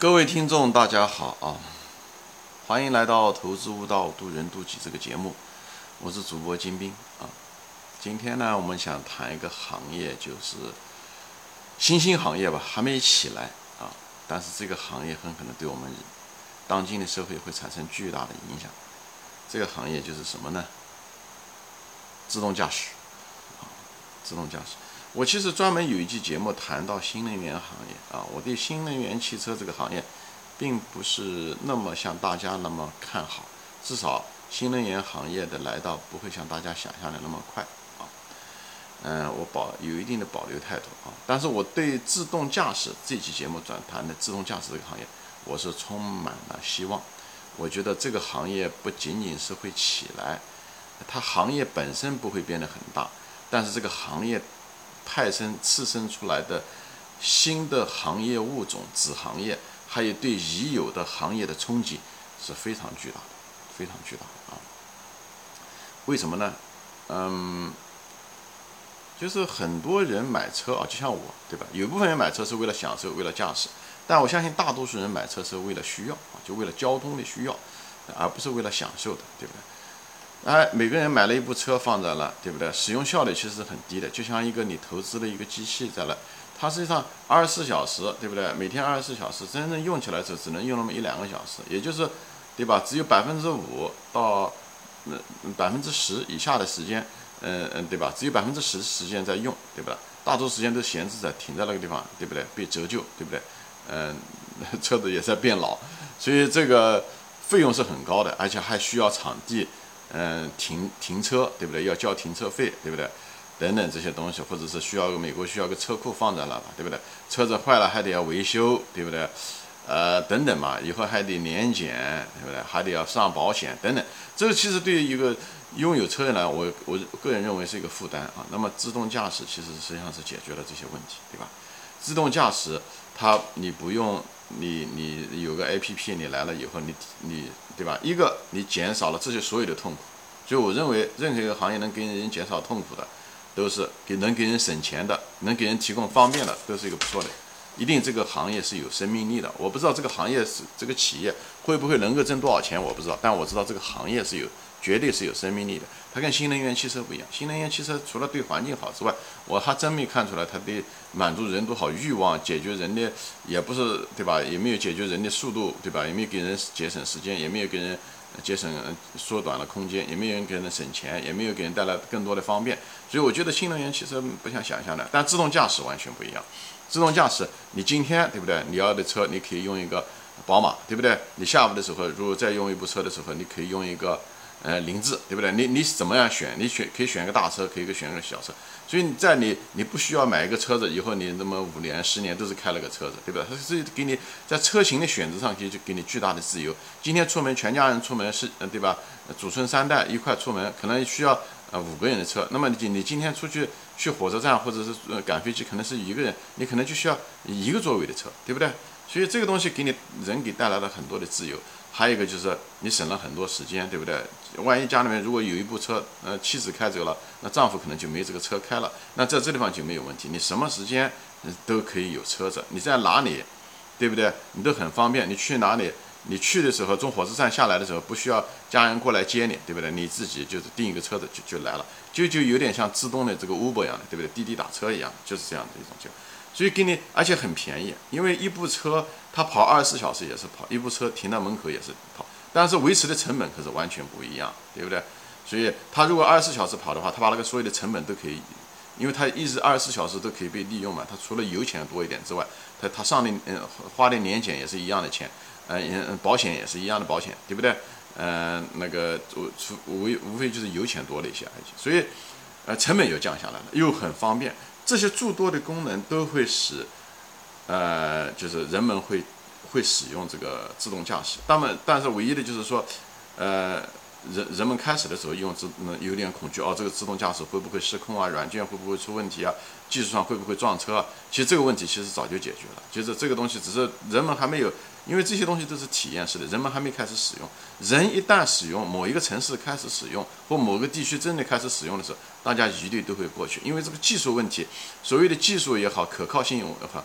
各位听众，大家好啊！欢迎来到《投资悟道，渡人渡己》这个节目，我是主播金兵啊。今天呢，我们想谈一个行业，就是新兴行业吧，还没起来啊，但是这个行业很可能对我们当今的社会会产生巨大的影响。这个行业就是什么呢？自动驾驶啊，自动驾驶。我其实专门有一期节目谈到新能源行业啊，我对新能源汽车这个行业，并不是那么像大家那么看好，至少新能源行业的来到不会像大家想象的那么快啊。嗯，我保有一定的保留态度啊，但是我对自动驾驶这期节目转谈的自动驾驶这个行业，我是充满了希望。我觉得这个行业不仅仅是会起来，它行业本身不会变得很大，但是这个行业。派生次生出来的新的行业物种、子行业，还有对已有的行业的冲击是非常巨大的，非常巨大的啊！为什么呢？嗯，就是很多人买车啊，就像我，对吧？有部分人买车是为了享受、为了驾驶，但我相信大多数人买车是为了需要啊，就为了交通的需要，而不是为了享受的，对不对？哎，每个人买了一部车放在了，对不对？使用效率其实很低的，就像一个你投资的一个机器在那，它实际上二十四小时，对不对？每天二十四小时，真正用起来的时候只能用那么一两个小时，也就是，对吧？只有百分之五到那百分之十以下的时间，嗯嗯，对吧？只有百分之十时间在用，对不对？大多时间都闲置在停在那个地方，对不对？被折旧，对不对？嗯，车子也在变老，所以这个费用是很高的，而且还需要场地。嗯，停停车对不对？要交停车费对不对？等等这些东西，或者是需要美国需要个车库放在那吧，对不对？车子坏了还得要维修，对不对？呃，等等嘛，以后还得年检，对不对？还得要上保险等等。这个其实对于一个拥有车的人，我我个人认为是一个负担啊。那么自动驾驶其实实际上是解决了这些问题，对吧？自动驾驶它你不用。你你有个 A P P，你来了以后，你你对吧？一个你减少了这些所有的痛苦，所以我认为任何一个行业能给人减少痛苦的，都是给能给人省钱的，能给人提供方便的，都是一个不错的。一定这个行业是有生命力的。我不知道这个行业是这个企业会不会能够挣多少钱，我不知道，但我知道这个行业是有。绝对是有生命力的，它跟新能源汽车不一样。新能源汽车除了对环境好之外，我还真没看出来它对满足人多少欲望、解决人的也不是对吧？也没有解决人的速度对吧？也没有给人节省时间，也没有给人节省缩短了空间，也没有给人省钱，也没有给人带来更多的方便。所以我觉得新能源汽车不像想象的，但自动驾驶完全不一样。自动驾驶，你今天对不对？你要的车你可以用一个宝马，对不对？你下午的时候如果再用一部车的时候，你可以用一个。呃，凌志，对不对？你你怎么样选？你选可以选个大车，可以选个小车。所以在你你不需要买一个车子，以后你那么五年十年都是开了个车子，对不对？它是给你在车型的选择上，可以就给你巨大的自由。今天出门全家人出门是，对吧？祖孙三代一块出门，可能需要呃五个人的车。那么你你今天出去去火车站或者是赶飞机，可能是一个人，你可能就需要一个座位的车，对不对？所以这个东西给你人给带来了很多的自由。还有一个就是你省了很多时间，对不对？万一家里面如果有一部车，呃，妻子开走了，那丈夫可能就没这个车开了，那在这地方就没有问题。你什么时间都可以有车子，你在哪里，对不对？你都很方便。你去哪里，你去的时候从火车站下来的时候，不需要家人过来接你，对不对？你自己就是订一个车子就就来了，就就有点像自动的这个 Uber 一样的，对不对？滴滴打车一样，就是这样的一种就。所以给你，而且很便宜，因为一部车它跑二十四小时也是跑，一部车停到门口也是跑，但是维持的成本可是完全不一样，对不对？所以它如果二十四小时跑的话，它把那个所有的成本都可以，因为它一直二十四小时都可以被利用嘛，它除了油钱多一点之外，它它上的嗯花的年检也是一样的钱，嗯保险也是一样的保险，对不对？嗯，那个除除无无非就是油钱多了一些而已，所以呃成本又降下来了，又很方便。这些诸多的功能都会使，呃，就是人们会会使用这个自动驾驶。那么，但是唯一的就是说，呃，人人们开始的时候用自有点恐惧哦，这个自动驾驶会不会失控啊？软件会不会出问题啊？技术上会不会撞车？啊？其实这个问题其实早就解决了，就是这个东西只是人们还没有。因为这些东西都是体验式的，人们还没开始使用。人一旦使用，某一个城市开始使用，或某个地区真的开始使用的时候，大家一律都会过去。因为这个技术问题，所谓的技术也好，可靠性也好，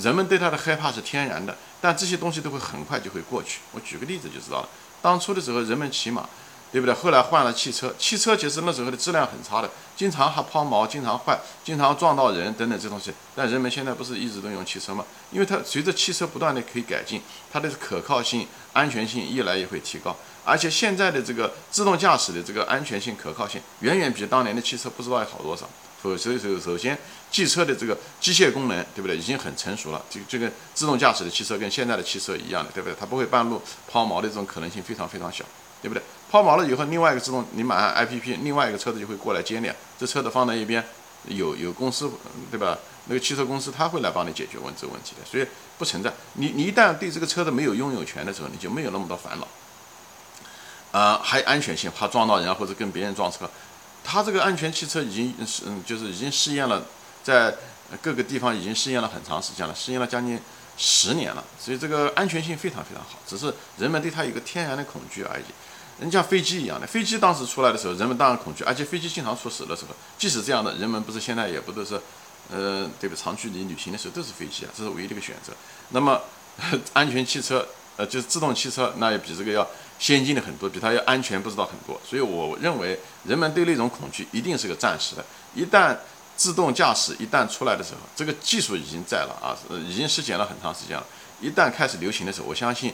人们对它的害怕是天然的，但这些东西都会很快就会过去。我举个例子就知道了。当初的时候，人们骑马，对不对？后来换了汽车，汽车其实那时候的质量很差的，经常还抛锚，经常坏，经常撞到人等等这东西。但人们现在不是一直都用汽车吗？因为它随着汽车不断的可以改进，它的可靠性、安全性越来越会提高。而且现在的这个自动驾驶的这个安全性、可靠性，远远比当年的汽车不知道要好多少。所以，首首先，汽车的这个机械功能，对不对？已经很成熟了。这个这个自动驾驶的汽车跟现在的汽车一样的，对不对？它不会半路抛锚的这种可能性非常非常小，对不对？抛锚了以后，另外一个自动，你马上 I P P，另外一个车子就会过来接你。这车子放在一边，有有公司，对吧？那个汽车公司他会来帮你解决问这个问题的，所以不存在。你你一旦对这个车子没有拥有权的时候，你就没有那么多烦恼。啊，还安全性，怕撞到人或者跟别人撞车。它这个安全汽车已经是嗯，就是已经试验了，在各个地方已经试验了很长时间了，试验了将近十年了，所以这个安全性非常非常好，只是人们对它有个天然的恐惧而已。人像飞机一样的，飞机当时出来的时候，人们当然恐惧，而且飞机经常出事的时候，即使这样的人们不是现在也不都是，呃，对吧？长距离旅行的时候都是飞机啊，这是唯一的一个选择。那么安全汽车，呃，就是自动汽车，那也比这个要。先进的很多，比它要安全不知道很多，所以我认为人们对那种恐惧一定是个暂时的。一旦自动驾驶一旦出来的时候，这个技术已经在了啊，已经实践了很长时间了。一旦开始流行的时候，我相信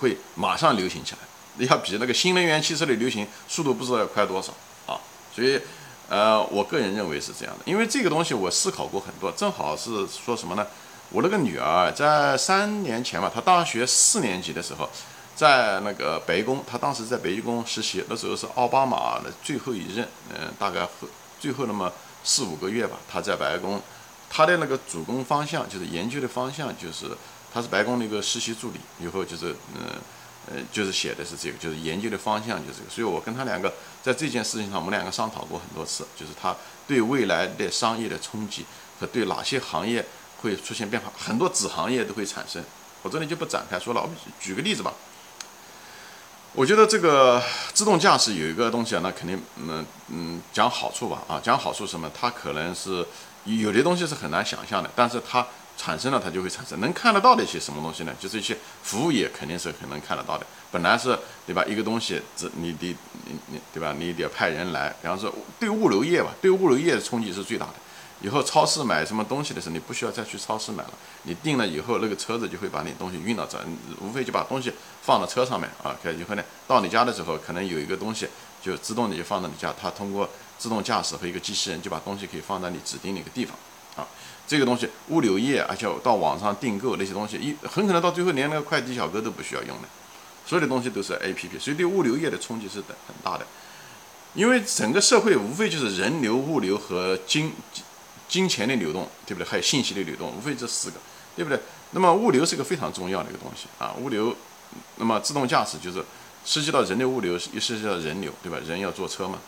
会马上流行起来，要比那个新能源汽车的流行速度不知道要快多少啊。所以，呃，我个人认为是这样的，因为这个东西我思考过很多，正好是说什么呢？我那个女儿在三年前吧，她大学四年级的时候。在那个白宫，她当时在白宫实习，那时候是奥巴马的最后一任，嗯，大概最后那么四五个月吧。她在白宫，她的那个主攻方向就是研究的方向，就是她是白宫的一个实习助理，以后就是嗯，呃就是写的是这个，就是研究的方向就是这个。所以我跟他两个在这件事情上，我们两个商讨过很多次，就是他对未来的商业的冲击和对哪些行业会出现变化，很多子行业都会产生。我这里就不展开说了，我们举个例子吧。我觉得这个自动驾驶有一个东西啊，那肯定，嗯嗯，讲好处吧，啊，讲好处什么？它可能是有的东西是很难想象的，但是它产生了，它就会产生。能看得到的一些什么东西呢？就是一些服务业肯定是很能看得到的。本来是对吧？一个东西，这你得你你对吧？你得派人来。比方说，对物流业吧，对物流业的冲击是最大的。以后超市买什么东西的时候，你不需要再去超市买了，你订了以后，那个车子就会把你东西运到这，无非就把东西放到车上面啊。以后呢，到你家的时候，可能有一个东西就自动的就放到你家，它通过自动驾驶和一个机器人就把东西可以放在你指定的一个地方啊。这个东西物流业，而且到网上订购那些东西，一很可能到最后连那个快递小哥都不需要用的，所有的东西都是 A P P，所以对物流业的冲击是很很大的。因为整个社会无非就是人流、物流和金。金钱的流动，对不对？还有信息的流动，无非这四个，对不对？那么物流是个非常重要的一个东西啊。物流，那么自动驾驶就是涉及到人的物流，也涉及到人流，对吧？人要坐车嘛，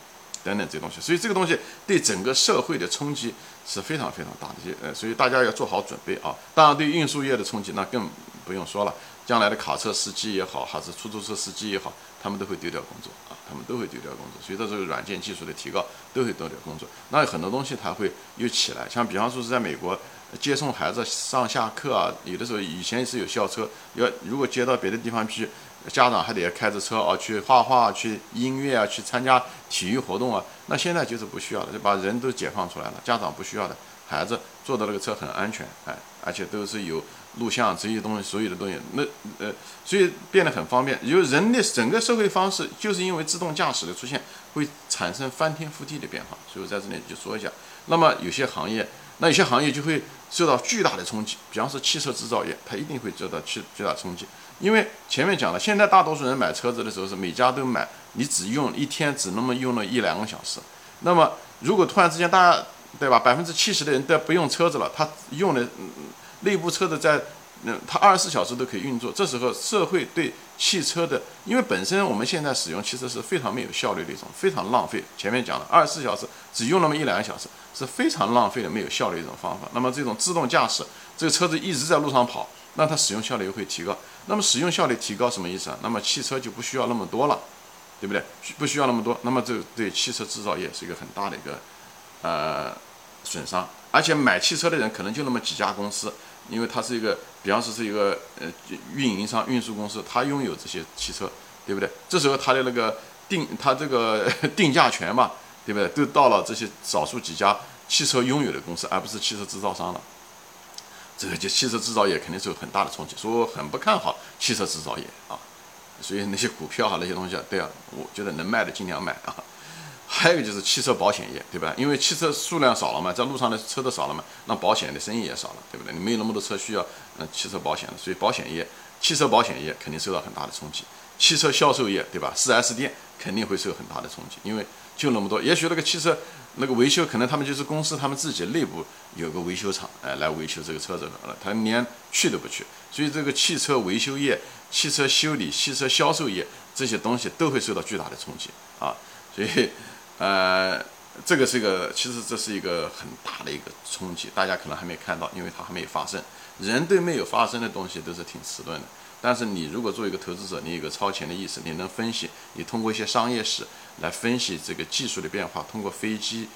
等等这东西。所以这个东西对整个社会的冲击是非常非常大的。呃，所以大家要做好准备啊。当然，对运输业的冲击那更不用说了。将来的卡车司机也好，还是出租车司机也好，他们都会丢掉工作啊，他们都会丢掉工作。随着这个软件技术的提高，都会丢掉工作。那有很多东西它会又起来，像比方说是在美国接送孩子上下课啊，有的时候以前是有校车，要如果接到别的地方去，家长还得要开着车啊去画画、去音乐啊、去参加体育活动啊。那现在就是不需要了，就把人都解放出来了，家长不需要的，孩子坐的那个车很安全，哎，而且都是有。录像这些东西，所有的东西，那呃，所以变得很方便。因为人的整个社会方式，就是因为自动驾驶的出现，会产生翻天覆地的变化。所以我在这里就说一下。那么有些行业，那有些行业就会受到巨大的冲击。比方说汽车制造业，它一定会受到巨巨大冲击。因为前面讲了，现在大多数人买车子的时候是每家都买，你只用一天只那么用了一两个小时。那么如果突然之间大家对吧，百分之七十的人都不用车子了，他用的。内部车子在，那，它二十四小时都可以运作。这时候社会对汽车的，因为本身我们现在使用汽车是非常没有效率的一种，非常浪费。前面讲了，二十四小时只用那么一两个小时，是非常浪费的、没有效率一种方法。那么这种自动驾驶，这个车子一直在路上跑，那它使用效率又会提高。那么使用效率提高什么意思啊？那么汽车就不需要那么多了，对不对？不需要那么多，那么这对汽车制造业是一个很大的一个呃损伤。而且买汽车的人可能就那么几家公司。因为它是一个，比方说是一个呃运营商、运输公司，它拥有这些汽车，对不对？这时候它的那个定，它这个 定价权嘛，对不对？都到了这些少数几家汽车拥有的公司，而不是汽车制造商了。这个就汽车制造业肯定是有很大的冲击，所以我很不看好汽车制造业啊。所以那些股票啊，那些东西啊，对啊，我觉得能卖的尽量卖啊。还有就是汽车保险业，对吧？因为汽车数量少了嘛，在路上的车都少了嘛，那保险的生意也少了，对不对？你没有那么多车需要，嗯，汽车保险了，所以保险业、汽车保险业肯定受到很大的冲击。汽车销售业，对吧？4S 店肯定会受很大的冲击，因为就那么多。也许那个汽车那个维修，可能他们就是公司他们自己内部有个维修厂，哎，来维修这个车子了，他连去都不去。所以这个汽车维修业、汽车修理、汽车销售业这些东西都会受到巨大的冲击啊，所以。呃，这个是一个，其实这是一个很大的一个冲击，大家可能还没看到，因为它还没有发生。人对没有发生的东西都是挺迟钝的，但是你如果作为一个投资者，你有个超前的意识，你能分析，你通过一些商业史来分析这个技术的变化，通过飞机，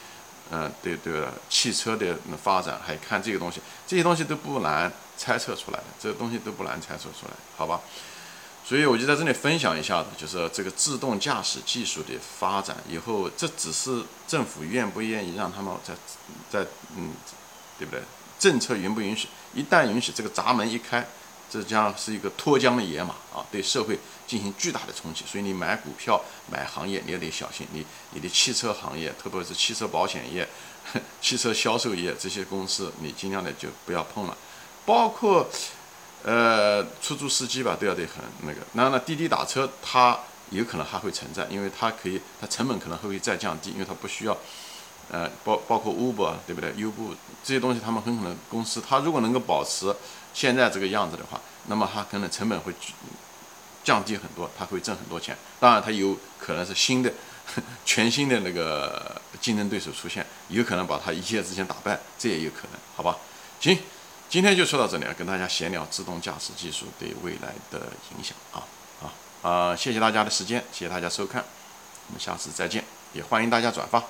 嗯，对对，汽车的发展，还看这个东西，这些东西都不难猜测出来的，这个东西都不难猜测出来，好吧？所以我就在这里分享一下子，就是这个自动驾驶技术的发展以后，这只是政府愿不愿意让他们在在嗯，对不对？政策允不允许？一旦允许，这个闸门一开，这将是一个脱缰的野马啊，对社会进行巨大的冲击。所以你买股票、买行业，你也得小心。你你的汽车行业，特别是汽车保险业、汽车销售业这些公司，你尽量的就不要碰了，包括。呃，出租司机吧都要得很那个，然后呢，滴滴打车它有可能还会存在，因为它可以，它成本可能会再降低，因为它不需要，呃，包包括 Uber 对不对？优步这些东西，他们很可能公司它如果能够保持现在这个样子的话，那么它可能成本会降低很多，它会挣很多钱。当然，它有可能是新的、全新的那个竞争对手出现，有可能把它一夜之间打败，这也有可能，好吧？行。今天就说到这里啊，跟大家闲聊自动驾驶技术对未来的影响啊啊啊！谢谢大家的时间，谢谢大家收看，我们下次再见，也欢迎大家转发。